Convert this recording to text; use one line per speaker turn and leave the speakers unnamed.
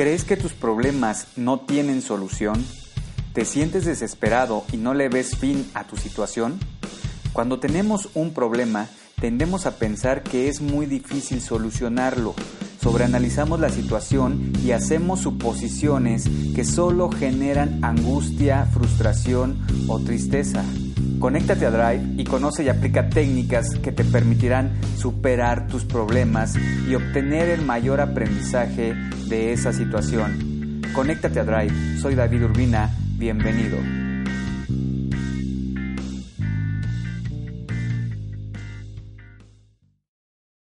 ¿Crees que tus problemas no tienen solución? ¿Te sientes desesperado y no le ves fin a tu situación? Cuando tenemos un problema, tendemos a pensar que es muy difícil solucionarlo. Sobreanalizamos la situación y hacemos suposiciones que solo generan angustia, frustración o tristeza. Conéctate a Drive y conoce y aplica técnicas que te permitirán superar tus problemas y obtener el mayor aprendizaje de esa situación. Conéctate a Drive. Soy David Urbina. Bienvenido.